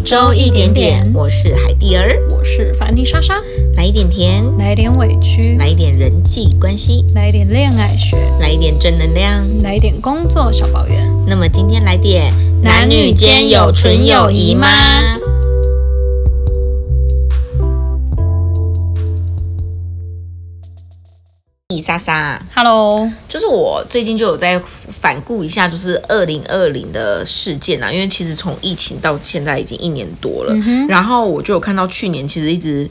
每周一点点，我是海蒂儿，我是凡妮莎莎，来一点甜，来一点委屈，来一点人际关系，来一点恋爱学，来一点正能量，来一点工作小抱怨。那么今天来点男女间有纯友谊吗？莎莎，Hello，就是我最近就有在反顾一下，就是二零二零的事件啊，因为其实从疫情到现在已经一年多了，然后我就有看到去年其实一直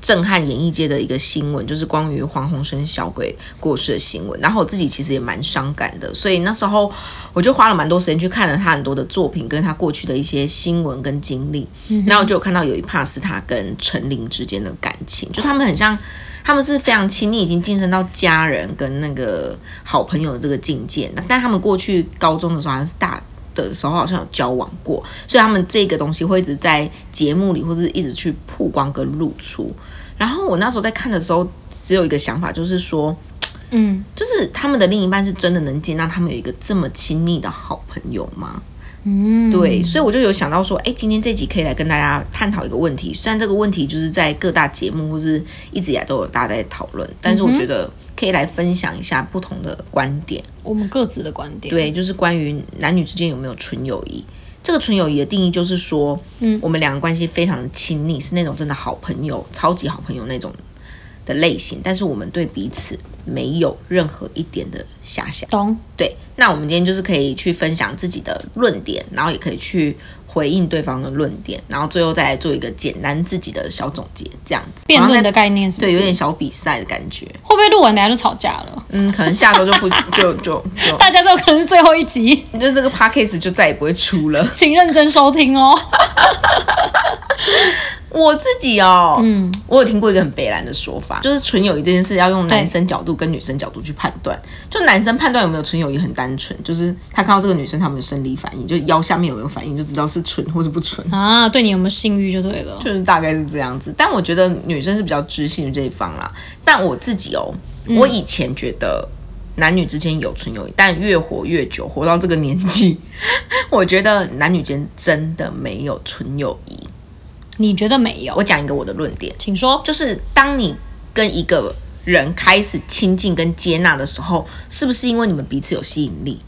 震撼演艺界的一个新闻，就是关于黄鸿升小鬼过世的新闻，然后我自己其实也蛮伤感的，所以那时候我就花了蛮多时间去看了他很多的作品，跟他过去的一些新闻跟经历，然后我就有看到有一 part 是他跟陈琳之间的感情，就他们很像。他们是非常亲密，已经晋升到家人跟那个好朋友的这个境界。但他们过去高中的时候好像是大的时候，好像有交往过，所以他们这个东西会一直在节目里，或者一直去曝光跟露出。然后我那时候在看的时候，只有一个想法，就是说，嗯，就是他们的另一半是真的能接纳他们有一个这么亲密的好朋友吗？嗯，对，所以我就有想到说，哎，今天这集可以来跟大家探讨一个问题。虽然这个问题就是在各大节目或是一直以来都有大家在讨论，但是我觉得可以来分享一下不同的观点，我们各自的观点。对，就是关于男女之间有没有纯友谊。这个纯友谊的定义就是说，嗯，我们两个关系非常的亲密，是那种真的好朋友、超级好朋友那种的类型，但是我们对彼此。没有任何一点的遐想，懂？对，那我们今天就是可以去分享自己的论点，然后也可以去回应对方的论点，然后最后再来做一个简单自己的小总结，这样子。辩论的概念是？对，有点小比赛的感觉。会不会录完等下就吵架了？嗯，可能下周就不 就就就大家都可能是最后一集，你就这个 podcast 就再也不会出了，请认真收听哦。我自己哦，嗯，我有听过一个很北蓝的说法，就是纯友谊这件事要用男生角度跟女生角度去判断。就男生判断有没有纯友谊很单纯，就是他看到这个女生他们的生理反应，就腰下面有没有反应，就知道是纯或是不纯啊。对你有没有性欲就对了，就是大概是这样子。但我觉得女生是比较知性这一方啦。但我自己哦，我以前觉得男女之间有纯友谊，但越活越久，活到这个年纪，我觉得男女间真的没有纯友谊。你觉得没有？我讲一个我的论点，请说。就是当你跟一个人开始亲近跟接纳的时候，是不是因为你们彼此有吸引力，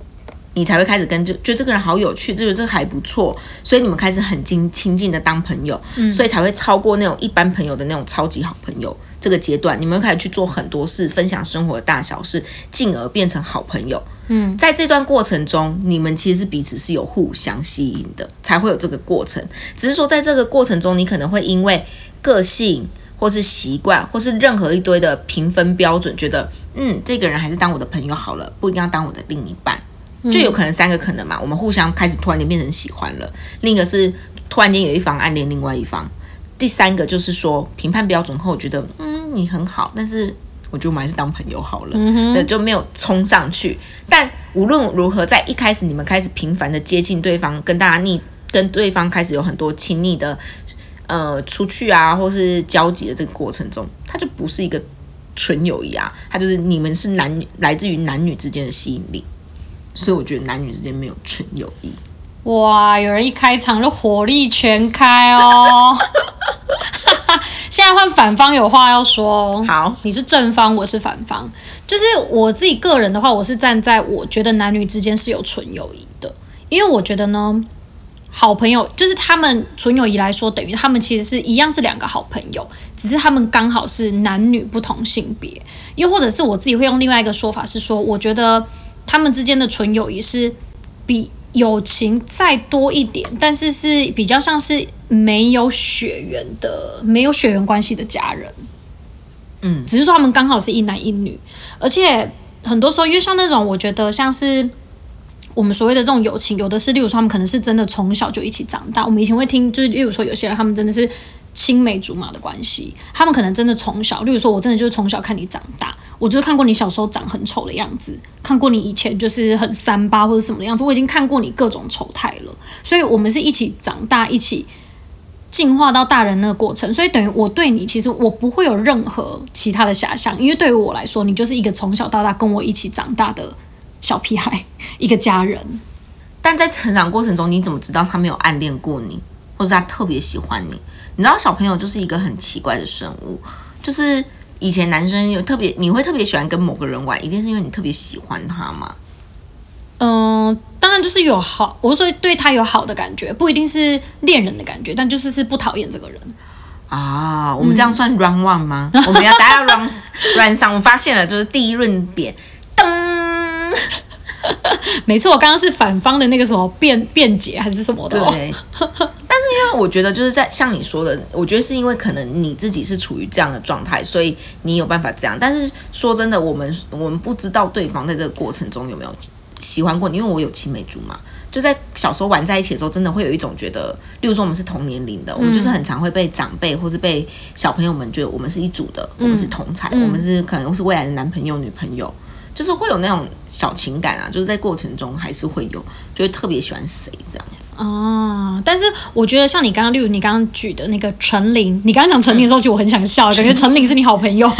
你才会开始跟就觉得这个人好有趣，觉得这个还不错，所以你们开始很亲亲近的当朋友，所以才会超过那种一般朋友的那种超级好朋友这个阶段，你们开始去做很多事，分享生活的大小事，进而变成好朋友。嗯，在这段过程中，你们其实是彼此是有互相吸引的，才会有这个过程。只是说，在这个过程中，你可能会因为个性，或是习惯，或是任何一堆的评分标准，觉得嗯，这个人还是当我的朋友好了，不一定要当我的另一半。就有可能三个可能嘛，我们互相开始突然间变成喜欢了。另一个是突然间有一方暗恋另外一方。第三个就是说评判标准后，觉得嗯，你很好，但是。我觉得我们还是当朋友好了，对，就没有冲上去。但无论如何，在一开始你们开始频繁的接近对方，跟大家腻跟对方开始有很多亲密的呃出去啊，或是交集的这个过程中，它就不是一个纯友谊啊，它就是你们是男女来自于男女之间的吸引力。所以我觉得男女之间没有纯友谊。哇，有人一开场就火力全开哦！现在换反方有话要说，好，你是正方，我是反方。就是我自己个人的话，我是站在我觉得男女之间是有纯友谊的，因为我觉得呢，好朋友就是他们纯友谊来说，等于他们其实是一样是两个好朋友，只是他们刚好是男女不同性别，又或者是我自己会用另外一个说法是说，我觉得他们之间的纯友谊是比。友情再多一点，但是是比较像是没有血缘的、没有血缘关系的家人。嗯，只是说他们刚好是一男一女，而且很多时候，因为像那种，我觉得像是我们所谓的这种友情，有的是，例如说他们可能是真的从小就一起长大。我们以前会听，就是例如说有些人他们真的是。青梅竹马的关系，他们可能真的从小，例如说，我真的就是从小看你长大，我就是看过你小时候长很丑的样子，看过你以前就是很三八或者什么的样子，我已经看过你各种丑态了，所以我们是一起长大，一起进化到大人那个过程，所以等于我对你，其实我不会有任何其他的遐想，因为对于我来说，你就是一个从小到大跟我一起长大的小屁孩，一个家人。但在成长过程中，你怎么知道他没有暗恋过你？或者他特别喜欢你。你知道小朋友就是一个很奇怪的生物，就是以前男生有特别，你会特别喜欢跟某个人玩，一定是因为你特别喜欢他嘛？嗯、当然就是有好，我是说对他有好的感觉，不一定是恋人的感觉，但就是是不讨厌这个人。啊，我们这样算 round one 吗？我们要达到 round round 上，我发现了，就是第一论点，噔，没错，我刚刚是反方的那个什么辩辩解还是什么的、哦。对。但是因为我觉得就是在像你说的，我觉得是因为可能你自己是处于这样的状态，所以你有办法这样。但是说真的，我们我们不知道对方在这个过程中有没有喜欢过你，因为我有青梅竹马。就在小时候玩在一起的时候，真的会有一种觉得，例如说我们是同年龄的，我们就是很常会被长辈或是被小朋友们觉得我们是一组的，我们是同才，我们是可能是未来的男朋友女朋友，就是会有那种小情感啊，就是在过程中还是会有，就会特别喜欢谁这样子。啊，但是我觉得像你刚刚，例如你刚刚举的那个陈琳，你刚刚讲陈琳的时候，其实我很想笑，感觉陈琳是你好朋友。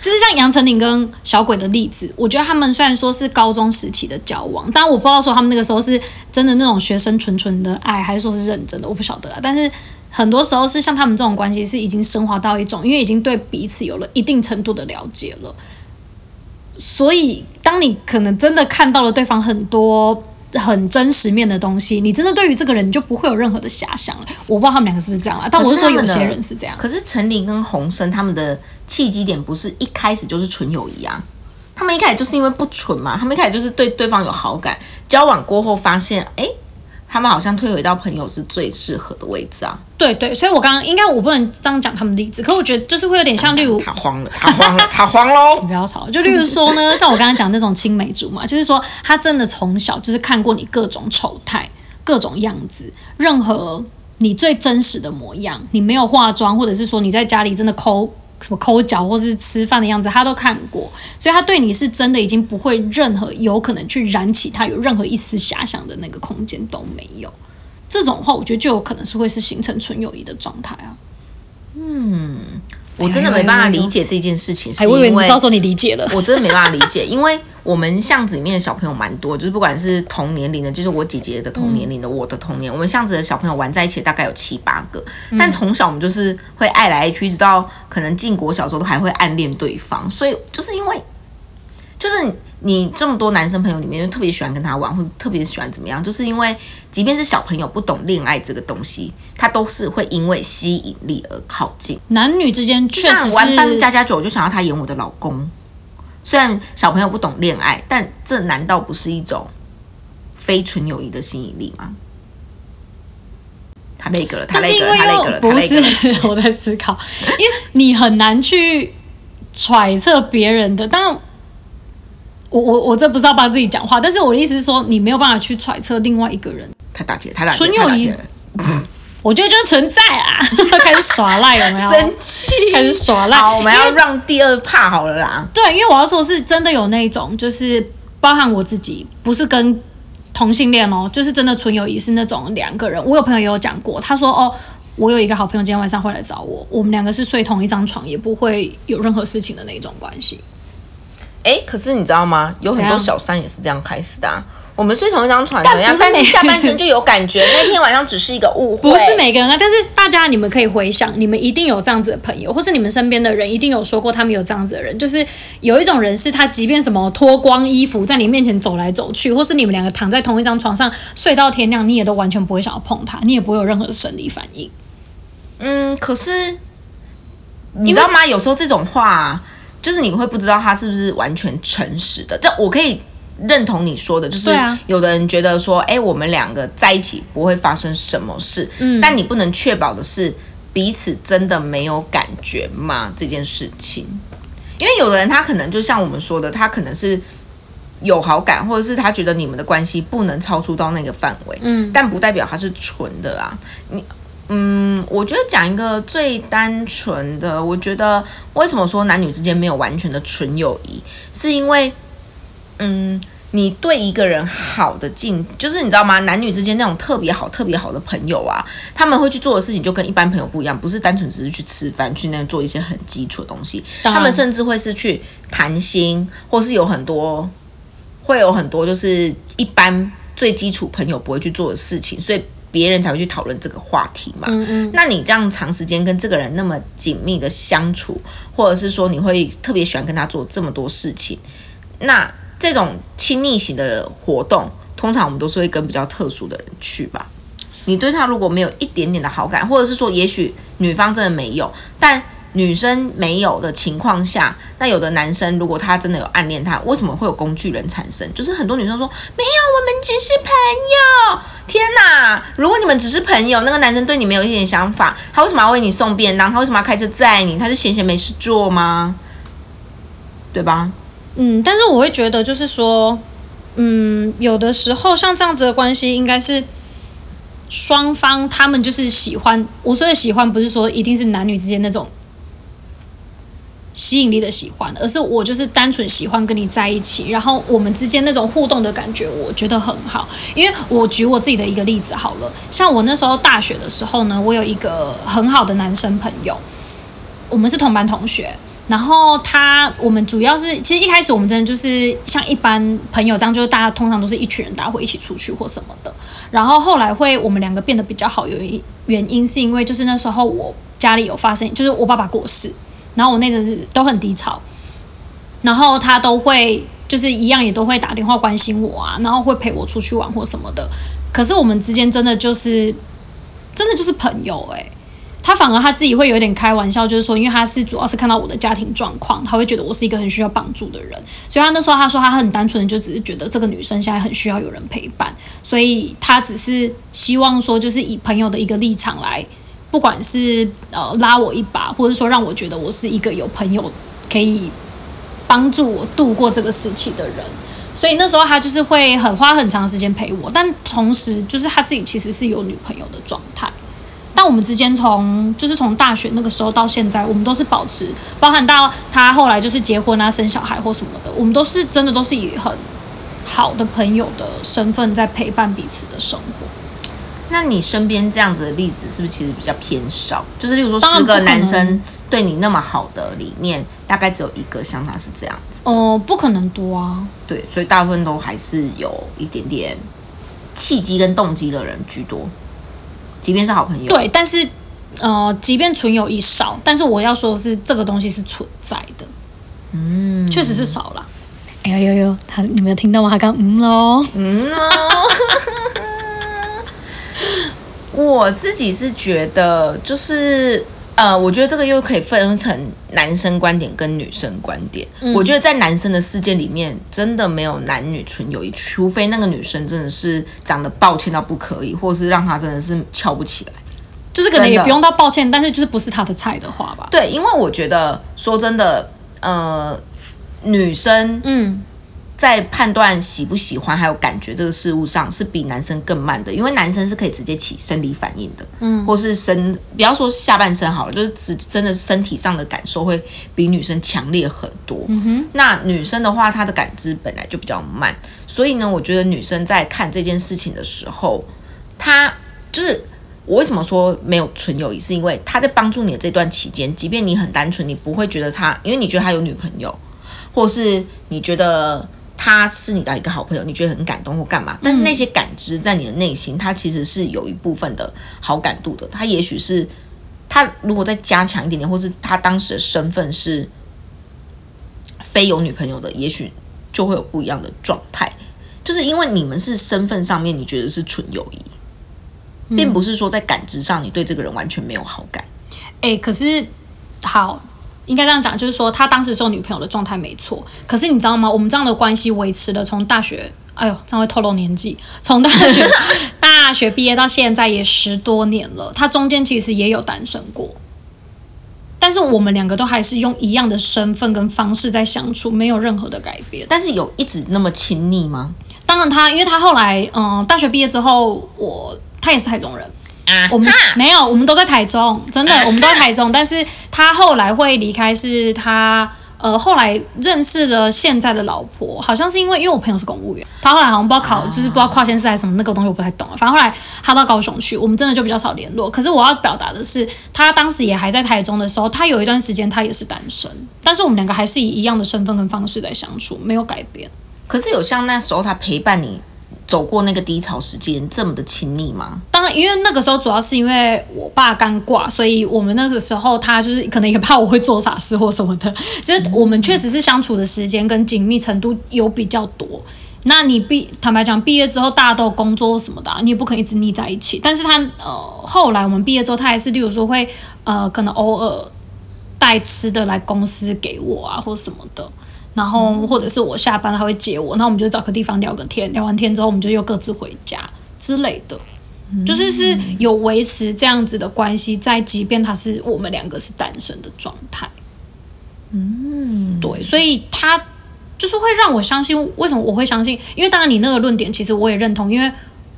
就是像杨丞琳跟小鬼的例子，我觉得他们虽然说是高中时期的交往，当然我不知道说他们那个时候是真的那种学生纯纯的爱，还是说是认真的，我不晓得啊。但是很多时候是像他们这种关系是已经升华到一种，因为已经对彼此有了一定程度的了解了，所以当你可能真的看到了对方很多。很真实面的东西，你真的对于这个人你就不会有任何的遐想了。我不知道他们两个是不是这样啊，但我是说有些人是这样。可是陈琳跟洪生他们的契机点不是一开始就是纯友谊啊，他们一开始就是因为不纯嘛，他们一开始就是对对方有好感，交往过后发现，哎，他们好像退回到朋友是最适合的位置啊。对对，所以我刚刚应该我不能这样讲他们的例子，可我觉得就是会有点像，例如他慌了，他慌了，他慌喽。你不要吵，就例如说呢，像我刚刚讲那种青梅竹马，就是说他真的从小就是看过你各种丑态、各种样子，任何你最真实的模样，你没有化妆，或者是说你在家里真的抠什么抠脚，或是吃饭的样子，他都看过，所以他对你是真的已经不会任何有可能去燃起他有任何一丝遐想的那个空间都没有。这种话，我觉得就有可能是会是形成纯友谊的状态啊。嗯我真的没办法理解这件事情，是因为你是要说你理解了。我真的没办法理解，因为我们巷子里面的小朋友蛮多，就是不管是同年龄的，就是我姐姐的同年龄的，我的童年，我们巷子的小朋友玩在一起大概有七八个，但从小我们就是会爱来爱去，一直到可能进国小时候都还会暗恋对方，所以就是因为就是你你这么多男生朋友里面，就特别喜欢跟他玩，或者特别喜欢怎么样，就是因为即便是小朋友不懂恋爱这个东西，他都是会因为吸引力而靠近。男女之间确实像玩扮家是，家酒，我就想要他演我的老公。虽然小朋友不懂恋爱，但这难道不是一种非纯友谊的吸引力吗？他那个了，他那个了，他那个了，不。是我在思考，因为你很难去揣测别人的。当然，我我我这不是要帮自己讲话，但是我的意思是说，你没有办法去揣测另外一个人。他打劫，他打劫，纯友谊我觉得就是存在啊，开始耍赖有没有？生气，开始耍赖。好，我们要让第二怕好了啦。对，因为我要说的是真的有那种，就是包含我自己，不是跟同性恋哦，就是真的纯友谊是那种两个人。我有朋友也有讲过，他说哦，我有一个好朋友今天晚上会来找我，我们两个是睡同一张床，也不会有任何事情的那种关系。哎，可是你知道吗？有很多小三也是这样开始的、啊。我们睡同一张床但是每但是下半身就有感觉，那天晚上只是一个误会。不是每个人啊，但是大家你们可以回想，你们一定有这样子的朋友，或是你们身边的人一定有说过他们有这样子的人，就是有一种人是他即便什么脱光衣服在你面前走来走去，或是你们两个躺在同一张床上睡到天亮，你也都完全不会想要碰他，你也不会有任何生理反应。嗯，可是你知道吗？有时候这种话、啊，就是你会不知道他是不是完全诚实的。这我可以认同你说的，就是有的人觉得说，哎、我们两个在一起不会发生什么事，嗯，但你不能确保的是彼此真的没有感觉吗？这件事情，因为有的人他可能就像我们说的，他可能是。有好感，或者是他觉得你们的关系不能超出到那个范围，嗯，但不代表他是纯的啊。你嗯，我觉得讲一个最单纯的，我觉得为什么说男女之间没有完全的纯友谊，是因为，嗯，你对一个人好的境，就是你知道吗？男女之间那种特别好、特别好的朋友啊，他们会去做的事情就跟一般朋友不一样，不是单纯只是去吃饭、去那做一些很基础的东西，他们甚至会是去谈心，或是有很多，会有很多就是一般最基础朋友不会去做的事情，所以别人才会去讨论这个话题嘛嗯。那你这样长时间跟这个人那么紧密的相处，或者是说你会特别喜欢跟他做这么多事情，那这种亲密型的活动，通常我们都是会跟比较特殊的人去吧。你对他如果没有一点点的好感，或者是说也许女方真的没有，但女生没有的情况下，那有的男生如果他真的有暗恋他，为什么会有工具人产生？就是很多女生说没有，我们只是朋友。天哪！如果你们只是朋友，那个男生对你没有一点想法，他为什么要为你送便当？他为什么要开车载你？他是闲闲没事做吗？对吧？嗯，但是我会觉得，就是说，嗯，有的时候像这样子的关系，应该是双方他们就是喜欢。我说的喜欢，不是说一定是男女之间那种。吸引力的喜欢，而是我就是单纯喜欢跟你在一起，然后我们之间那种互动的感觉，我觉得很好。因为我举我自己的一个例子好了，像我那时候大学的时候呢，我有一个很好的男生朋友，我们是同班同学，然后他我们主要是其实一开始我们真的就是像一般朋友这样，就是大家通常都是一群人，大家会一起出去或什么的。然后后来会我们两个变得比较好，有一原因是因为就是那时候我家里有发生，就是我爸爸过世。然后我那阵子都很低潮，然后他都会就是一样也都会打电话关心我啊，然后会陪我出去玩或什么的。可是我们之间真的就是真的就是朋友诶。他反而他自己会有点开玩笑，就是说，因为他是主要是看到我的家庭状况，他会觉得我是一个很需要帮助的人，所以他那时候他说他很单纯的就只是觉得这个女生现在很需要有人陪伴，所以他只是希望说就是以朋友的一个立场来。不管是呃拉我一把，或者说让我觉得我是一个有朋友可以帮助我度过这个时期的人，所以那时候他就是会很花很长时间陪我，但同时就是他自己其实是有女朋友的状态。但我们之间从就是从大学那个时候到现在，我们都是保持，包含到他后来就是结婚啊、生小孩或什么的，我们都是真的都是以很好的朋友的身份在陪伴彼此的生活。那你身边这样子的例子是不是其实比较偏少？就是例如说十个男生对你那么好的里面，大概只有一个像他是这样子。哦，不可能多啊。对，所以大部分都还是有一点点契机跟动机的人居多，即便是好朋友。对，但是呃，即便纯友谊少，但是我要说的是，这个东西是存在的。嗯，确实是少了。哎呦呦呦，他你没有听到吗？他刚嗯喽，嗯喽。我自己是觉得，就是呃，我觉得这个又可以分成男生观点跟女生观点。我觉得在男生的世界里面，真的没有男女纯友谊，除非那个女生真的是长得抱歉到不可以，或者是让他真的是翘不起来，就是可能也不用到抱歉，但是就是不是他的菜的话吧。对，因为我觉得说真的，呃，女生，嗯。在判断喜不喜欢还有感觉这个事物上，是比男生更慢的，因为男生是可以直接起生理反应的，嗯，或是身，不要说下半身好了，就是只真的身体上的感受会比女生强烈很多。嗯哼，那女生的话，她的感知本来就比较慢，所以呢，我觉得女生在看这件事情的时候，她就是我为什么说没有纯友谊，是因为她在帮助你的这段期间，即便你很单纯，你不会觉得她，因为你觉得她有女朋友，或是你觉得。他是你的一个好朋友，你觉得很感动或干嘛？但是那些感知在你的内心，他其实是有一部分的好感度的。他也许是他如果再加强一点点，或是他当时的身份是非有女朋友的，也许就会有不一样的状态。就是因为你们是身份上面，你觉得是纯友谊，并不是说在感知上你对这个人完全没有好感。哎，可是好。应该这样讲，就是说他当时是有女朋友的状态没错。可是你知道吗？我们这样的关系维持了从大学，哎呦，这样会透露年纪。从大学大学毕业到现在也十多年了，他中间其实也有单身过。但是我们两个都还是用一样的身份跟方式在相处，没有任何的改变。但是有一直那么亲密吗？当然，他因为他后来嗯，大学毕业之后，我他也是台中人。我们没有，我们都在台中，真的，我们都在台中。但是他后来会离开，是他呃后来认识了现在的老婆，好像是因为因为我朋友是公务员，他后来好像不知道考，就是不知道跨县市还是什么那个东西，我不太懂了。反正后来他到高雄去，我们真的就比较少联络。可是我要表达的是，他当时也还在台中的时候，他有一段时间他也是单身，但是我们两个还是以一样的身份跟方式在相处，没有改变。可是有像那时候他陪伴你。走过那个低潮时间这么的亲密吗？当然，因为那个时候主要是因为我爸刚挂，所以我们那个时候他就是可能也怕我会做傻事或什么的，就是我们确实是相处的时间跟紧密程度有比较多。那你毕坦白讲，毕业之后大家都有工作什么的、你也不可能一直腻在一起。但是他呃，后来我们毕业之后，他还是例如说会呃，可能偶尔带吃的来公司给我啊，或什么的。然后或者是我下班他会接我，那我们就找个地方聊个天，聊完天之后我们就又各自回家之类的。就是是有维持这样子的关系，在即便他是我们两个是单身的状态，嗯，对，所以他就是会让我相信，为什么我会相信？因为当然你那个论点其实我也认同，因为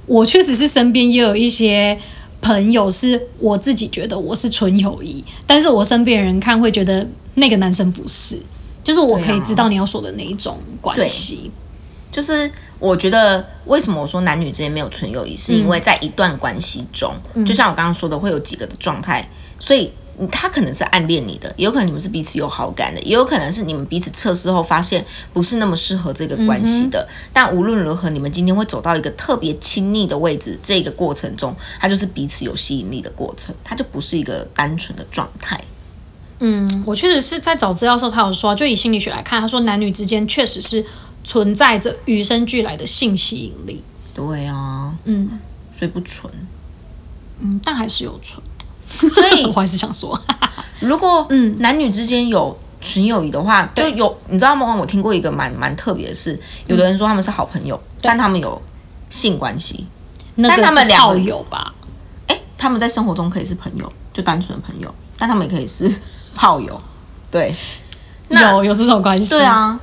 我确实是身边也有一些朋友是我自己觉得我是纯友谊，但是我身边人看会觉得那个男生不是，就是我可以知道你要说的那一种关系，就是我觉得为什么我说男女之间没有纯友谊，是因为在一段关系中，就像我刚刚说的，会有几个的状态，所以他可能是暗恋你的，也有可能你们是彼此有好感的，也有可能是你们彼此测试后发现不是那么适合这个关系的。但无论如何，你们今天会走到一个特别亲密的位置，这个过程中，它就是彼此有吸引力的过程，它就不是一个单纯的状态。嗯，我确实是在找资料的时候，他有说，就以心理学来看，他说男女之间确实是存在着与生俱来的性吸引力。对啊，嗯所以不纯。嗯，但还是有纯。所以 我还是想说，如果嗯男女之间有纯友谊的话，就有你知道吗？我听过一个蛮蛮特别的事，有的人说他们是好朋友，但他们有性关系。那他们两个友吧？哎，他们在生活中可以是朋友，就单纯的朋友，但他们也可以是炮友。对，那有有这种关系？对，啊。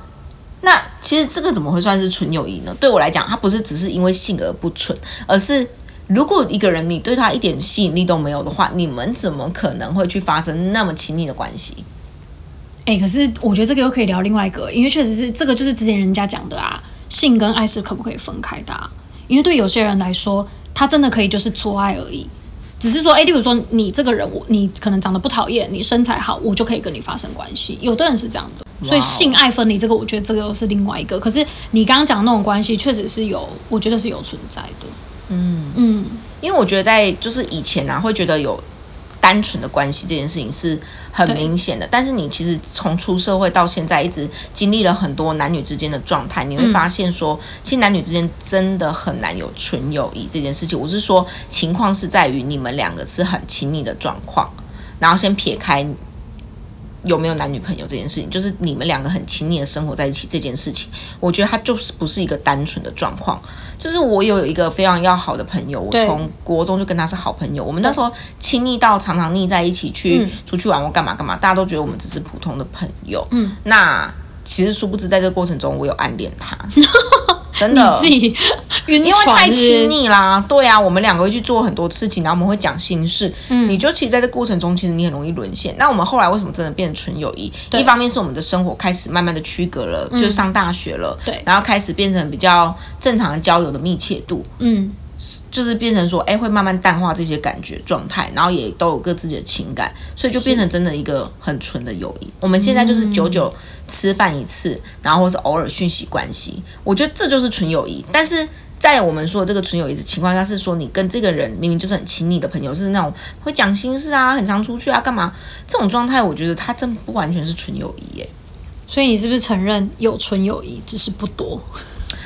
那其实这个怎么会算是纯友谊呢？对我来讲，它不是只是因为性而不纯，而是如果一个人你对他一点吸引力都没有的话，你们怎么可能会去发生那么亲密的关系？哎、可是我觉得这个又可以聊另外一个，因为确实是这个就是之前人家讲的啊，性跟爱是可不可以分开的、啊？因为对有些人来说，他真的可以就是做爱而已，只是说，哎，例如说你这个人，我你可能长得不讨厌，你身材好，我就可以跟你发生关系。有的人是这样的，所以性爱分离这个，我觉得这个又是另外一个。可是你刚刚讲的那种关系，确实是有，我觉得是有存在的。嗯嗯，因为我觉得在就是以前啊，会觉得有单纯的关系这件事情是很明显的，但是你其实从出社会到现在，一直经历了很多男女之间的状态，你会发现说，其实男女之间真的很难有纯友谊这件事情。我是说，情况是在于你们两个是很亲密的状况，然后先撇开。有没有男女朋友这件事情，就是你们两个很亲密的生活在一起这件事情，我觉得它就是不是一个单纯的状况。就是我有一个非常要好的朋友，我从国中就跟他是好朋友，我们那时候亲密到常常腻在一起去、出去玩或干嘛干嘛，大家都觉得我们只是普通的朋友。嗯，那其实殊不知在这个过程中，我有暗恋他，真你的。自己晕因为太亲密啦，对啊，我们两个会去做很多事情，然后我们会讲心事。嗯，你就其实在这过程中，其实你很容易沦陷。那我们后来为什么真的变成纯友谊？一方面是我们的生活开始慢慢的区隔了，就是上大学了，对然后开始变成比较正常的交友的密切度，嗯，就是变成说，哎，会慢慢淡化这些感觉状态，然后也都有各自己的情感，所以就变成真的一个很纯的友谊。我们现在就是久久吃饭一次，然后或是偶尔讯息关系，我觉得这就是纯友谊。但是在我们说这个纯友谊的情况下，是说你跟这个人明明就是很亲密的朋友，是那种会讲心事啊，很常出去啊，干嘛这种状态，我觉得他真不完全是纯友谊耶。所以你是不是承认有纯友谊，只是不多？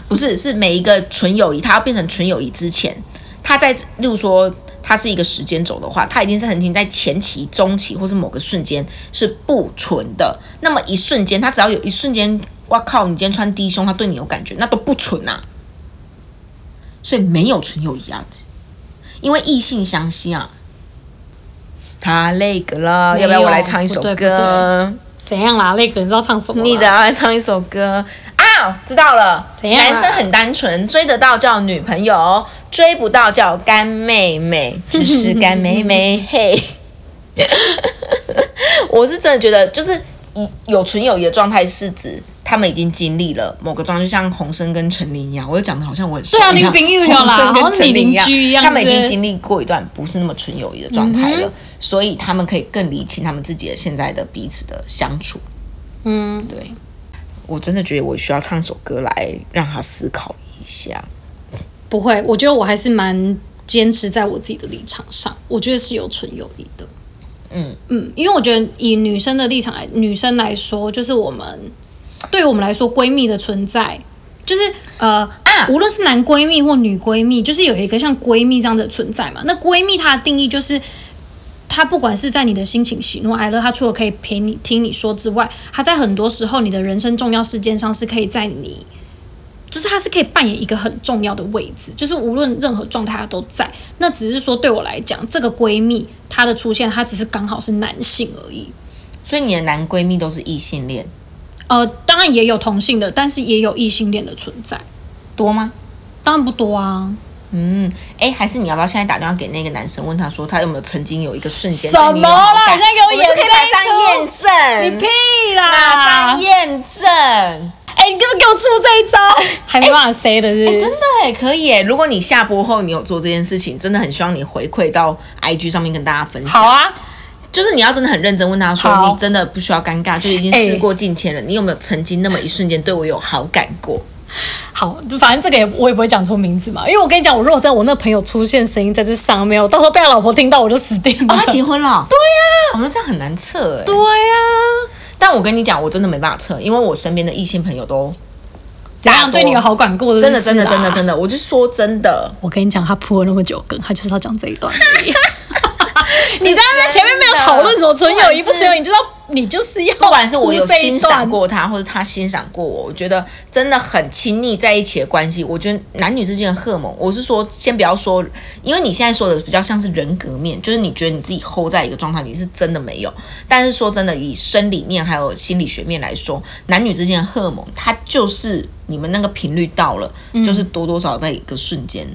不是，是每一个纯友谊，他要变成纯友谊之前，他在例如说它是一个时间轴的话，它一定是横停在前期、中期或是某个瞬间是不纯的。那么一瞬间，它只要有一瞬间，哇靠，你今天穿低胸，它对你有感觉，那都不纯啊。所以没有纯友谊啊，因为异性相吸啊。他那个了，要不要我有来唱一首歌？怎样啦？那个你知道唱什么？你的要来唱一首歌啊！知道了，怎样啊男生很单纯，追得到叫女朋友，追不到叫干妹妹，只是干妹妹嘿。我是真的觉得，就是以有纯友谊的状态，是指他们已经经历了某个状态，就像洪生跟陈琳一样。我就讲的好像我很熟对啊你朋友啦洪生跟陈琳邻居一样他们已经经历过一段不是那么纯友谊的状态了，所以他们可以更理清他们自己的现在的彼此的相处。嗯，对，我真的觉得我需要唱首歌来让他思考一下。不会，我觉得我还是蛮坚持在我自己的立场上，我觉得是有纯友谊的。嗯嗯，因为我觉得以女生的立场来，女生来说，就是我们对于我们来说，闺蜜的存在，就是呃啊无论是男闺蜜或女闺蜜，就是有一个像闺蜜这样的存在嘛。那闺蜜她的定义就是，她不管是在你的心情喜怒哀乐，她除了可以陪你听你说之外，她在很多时候你的人生重要事件上是可以在你。就是她是可以扮演一个很重要的位置，就是无论任何状态她都在。那只是说对我来讲，这个闺蜜她的出现，她只是刚好是男性而已。所以你的男闺蜜都是异性恋，呃，当然也有同性的，但是也有异性恋的存在，多吗？当然不多啊。嗯，哎，还是你要不要现在打电话给那个男生，问他说他有没有曾经有一个瞬间什么啦现在给我马上验证，你屁啦！马上验证。哎、你根本给我出这一招，还没办法 say 的是真的哎，可以哎！如果你下播后你有做这件事情，真的很希望你回馈到 IG 上面跟大家分享。好，啊，就是你要真的很认真问他说，你真的不需要尴尬，就已经事过境迁了。你有没有曾经那么一瞬间对我有好感过？好，就反正这个也我也不会讲出名字嘛，因为我跟你讲，我如果在我那朋友出现声音在这上面，我到时候被他老婆听到，我就死定了。哦，他结婚了？对呀、哦，那这样很难测哎。对呀、但我跟你讲，我真的没办法测，因为我身边的异性朋友都怎样对你有好感过的？真的真的真的的。真的，我就说真的，我跟你讲，他铺了那么久梗，他就是要讲这一段而已。你在那前面没有讨论什么纯友谊不纯友谊，你知道你就是要不管是我有欣赏，过他，或者他欣赏过我，我觉得真的很亲密在一起的关系。我觉得男女之间的荷尔蒙，我是说，先不要说，因为你现在说的比较像是人格面，就是你觉得你自己 hold 在一个状态，你是真的没有。但是说真的，以生理面还有心理学面来说，男女之间的荷尔蒙，它就是你们那个频率到了，就是多多少少在一个瞬间，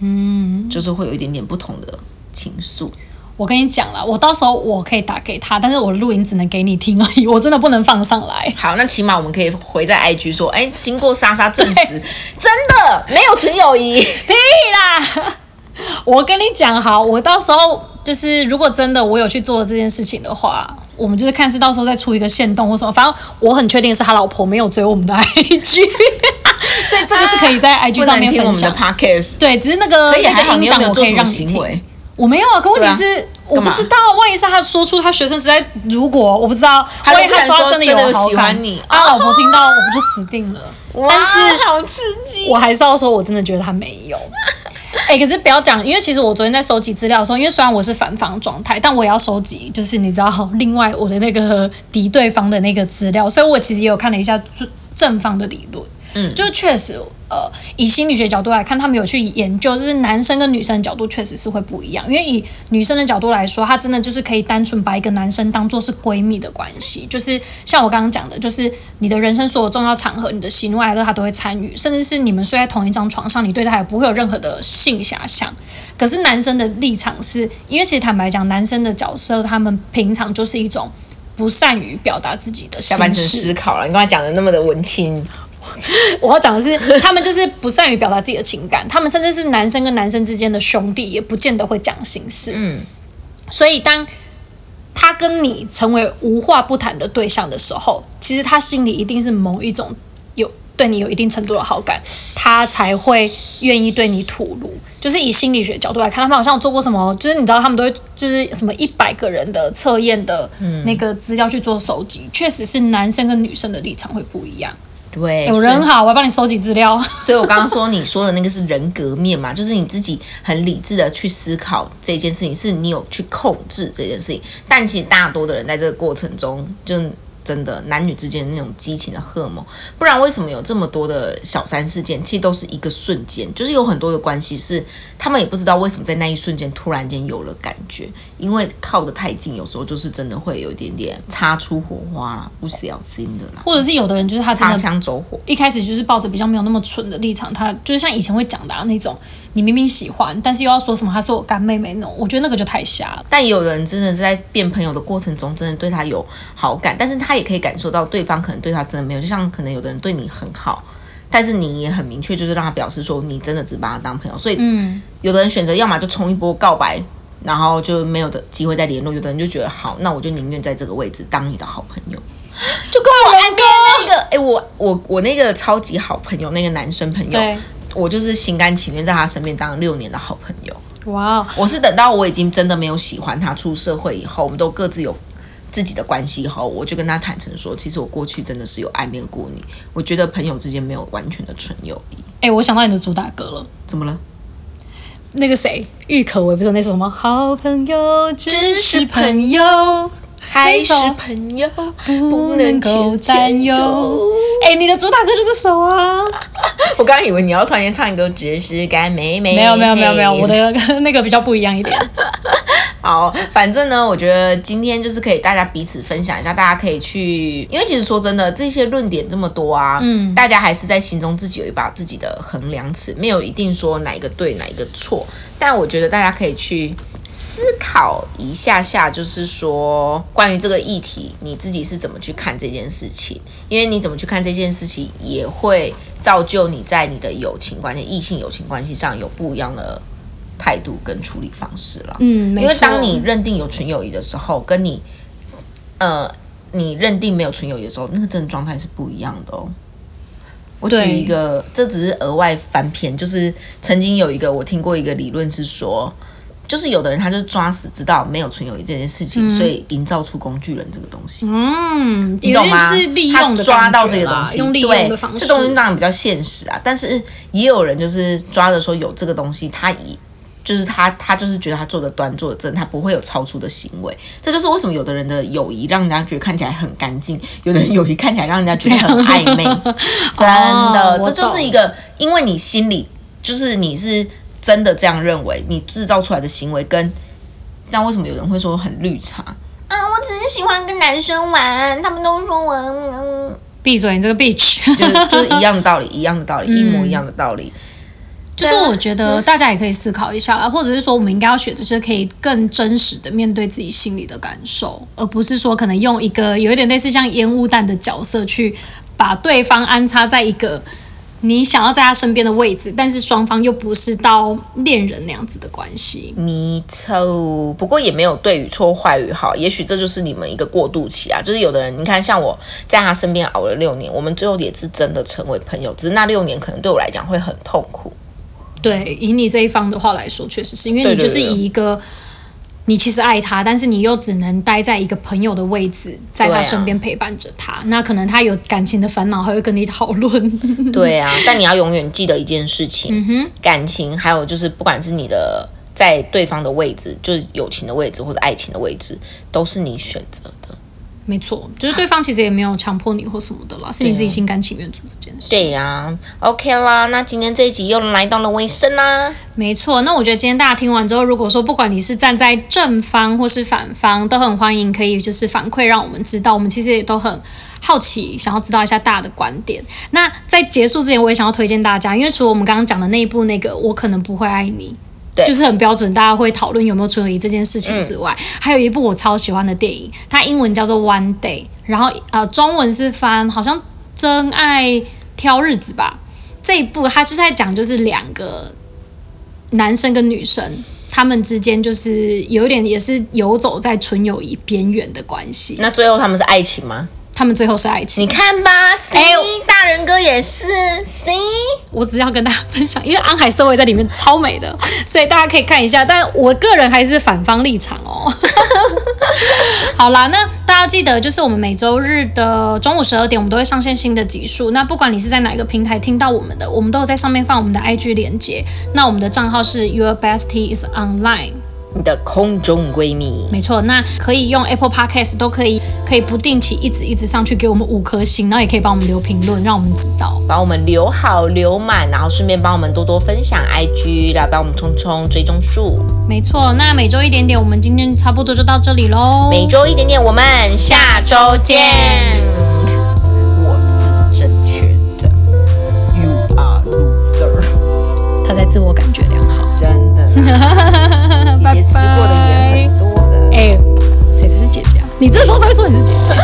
嗯，就是会有一点点不同的情愫。我跟你讲了，我到时候我可以打给他，但是我的录音只能给你听而已，我真的不能放上来。好，那起码我们可以回在 IG 说，哎，经过莎莎证实，真的没有纯友谊。屁啦！我跟你讲好，我到时候就是如果真的我有去做这件事情的话，我们就是看是到时候再出一个限动或什么，反正我很确定是他老婆没有追我们的 IG，所以这个是可以在 IG 上面分听我们的享。podcast，对，只是那个那个音档我可以让你听。为？我没有啊，可问题对是、我不知道，万一是他说出他学生时代，如果我不知道，他万一他说真的有喜好感欢你他老婆听到我不就死定了？但是好刺激！我还是要说，我真的觉得他没有。哎、可是不要讲，因为其实我昨天在收集资料的时候，因为虽然我是反方状态，但我也要收集，就是你知道，另外我的那个敌对方的那个资料，所以我其实也有看了一下正正方的理论。嗯，就是确实，呃，以心理学角度来看，他们有去研究，就是男生跟女生的角度确实是会不一样。因为以女生的角度来说，她真的就是可以单纯把一个男生当做是闺蜜的关系，就是像我刚刚讲的，就是你的人生所有重要场合，你的喜怒哀乐他都会参与，甚至是你们睡在同一张床上，你对他也不会有任何的性遐想。可是男生的立场是，因为其实坦白讲，男生的角色他们平常就是一种不善于表达自己的心下半身事思，考了，你刚才讲的那么的文青，我要讲的是，他们就是不善于表达自己的情感，他们甚至是男生跟男生之间的兄弟，也不见得会讲心事。嗯，所以当他跟你成为无话不谈的对象的时候，其实他心里一定是某一种有对你有一定程度的好感，他才会愿意对你吐露。就是以心理学角度来看，他们好像有做过什么，就是你知道他们都会就是什么一百个人的测验的那个资料去做收集，确实是男生跟女生的立场会不一样。对，有人好，我要帮你收集资料。所以我刚刚说你说的那个是人格面嘛，就是你自己很理智的去思考这件事情，是你有去控制这件事情。但其实大多的人在这个过程中，就真的男女之间的那种激情的荷尔蒙，不然为什么有这么多的小三事件？其实都是一个瞬间，就是有很多的关系是他们也不知道为什么在那一瞬间突然间有了感觉，因为靠得太近，有时候就是真的会有一点点擦出火花啦，不小心的啦，或者是有的人就是他真擦的枪走火。一开始就是抱着比较没有那么蠢的立场，他就是像以前会讲的、啊、那种，你明明喜欢，但是又要说什么她是我干妹妹那种，我觉得那个就太瞎了。但也有人真的是在变朋友的过程中，真的对他有好感，但是他也可以感受到对方可能对他真的没有，就像可能有的人对你很好，但是你也很明确，就是让他表示说你真的只把他当朋友，所以有的人选择要么就冲一波告白，然后就没有的机会再联络；有的人就觉得好，那我就宁愿在这个位置当你的好朋友。就跟我暗恋那个，哎、我我我那个超级好朋友，那个男生朋友，我就是心甘情愿在他身边当六年的好朋友。哇哦，我是等到我已经真的没有喜欢他，出社会以后，我们都各自有自己的关系以后，我就跟他坦诚说，其实我过去真的是有暗恋过你。我觉得朋友之间没有完全的纯友谊。哎、我想到你的主打歌了。怎么了？那个谁，郁可唯不是有那首什么好朋友只是朋友，还是朋友，不能够占有。哎、你的主打歌就这首啊？我刚刚以为你要突然间唱一个《只是干妹妹》。没有没有没有没有，我的那个比较不一样一点。好，反正呢，我觉得今天就是可以大家彼此分享一下，大家可以去，因为其实说真的，这些论点这么多啊，嗯，大家还是在心中自己有一把自己的衡量尺，没有一定说哪一个对哪一个错，但我觉得大家可以去思考一下下，就是说关于这个议题，你自己是怎么去看这件事情，因为你怎么去看这件事情，也会造就你在你的友情关系、异性友情关系上有不一样的。态度跟处理方式了，嗯，因为当你认定有纯友谊的时候，跟你呃你认定没有纯友谊的时候，那个真的状态是不一样的哦。我举一个，这只是额外翻篇，就是曾经有一个我听过一个理论是说，就是有的人他就抓死知道没有纯友谊这件事情，所以营造出工具人这个东西。嗯，你懂吗？有点是利用的他抓到这个东西，用利对用的方式。这东西当然比较现实啊，但是也有人就是抓着说有这个东西，他以就是他他就是觉得他做的端做的正，他不会有超出的行为。这就是为什么有的人的友谊让人家觉得看起来很干净，有的人友谊看起来让人家觉得很暧昧。真的，哦这就是一个，因为你心里就是你是真的这样认为，你制造出来的行为跟，但为什么有人会说很绿茶？啊，我只是喜欢跟男生玩，他们都说我，嗯，闭嘴，你这个 bitch。就是就是一样的道理，一样的道理，一模一样的道理。就是我觉得大家也可以思考一下啦，或者是说我们应该要学着就是可以更真实的面对自己心里的感受，而不是说可能用一个有一点类似像烟雾弹的角色去把对方安插在一个你想要在他身边的位置，但是双方又不是到恋人那样子的关系。没错，不过也没有对与错、坏与好，也许这就是你们一个过渡期啊。就是有的人，你看，像我在他身边熬了六年，我们最后也是真的成为朋友，只是那六年可能对我来讲会很痛苦。对，以你这一方的话来说，确实是因为你就是以一个你其实爱他，但是你又只能待在一个朋友的位置，在他身边陪伴着他。那可能他有感情的烦恼，还会跟你讨论。对啊，但你要永远记得一件事情，感情还有就是，不管是你的在对方的位置，就是友情的位置或者爱情的位置，都是你选择的。没错，就是对方其实也没有强迫你或什么的啦，是你自己心甘情愿做这件事。对呀、o k 啦，那今天这一集又来到了尾声啦。没错，那我觉得今天大家听完之后，如果说不管你是站在正方或是反方，都很欢迎可以就是反馈让我们知道，我们其实也都很好奇，想要知道一下大家的观点。那在结束之前，我也想要推荐大家，因为除了我们刚刚讲的那一部那个我可能不会爱你。对就是很标准，大家会讨论有没有纯友谊这件事情之外，还有一部我超喜欢的电影，它英文叫做《One Day》，然后呃中文是翻好像《真爱挑日子》吧。这一部它就是在讲就是两个男生跟女生，他们之间就是有一点也是游走在纯友谊边缘的关系。那最后他们是爱情吗？他们最后是爱情你。看吧，C、哎大人哥也是 C。我只是要跟大家分享，因为安海瑟薇在里面超美的，所以大家可以看一下。但我个人还是反方立场哦。好啦，那大家记得，就是我们每周日的中午十二点，我们都会上线新的集数。那不管你是在哪一个平台听到我们的，我们都有在上面放我们的 IG 连接。那我们的账号是 Your Bestie is Online。你的空中闺蜜，没错，那可以用 Apple Podcast 都可以，可以不定期一直一直上去给我们五颗星，然后也可以帮我们留评论，让我们知道。帮我们留好留满，然后顺便帮我们多多分享 IG，来帮我们冲冲追踪数。没错，那每周一点点，我们今天差不多就到这里喽。每周一点点，我们下周见。我是正确的，You are loser，他在自我感觉良好。真的 啦。姐姐吃过的盐很多的。哎，谁才是姐姐啊？你这时候才会说你是姐姐。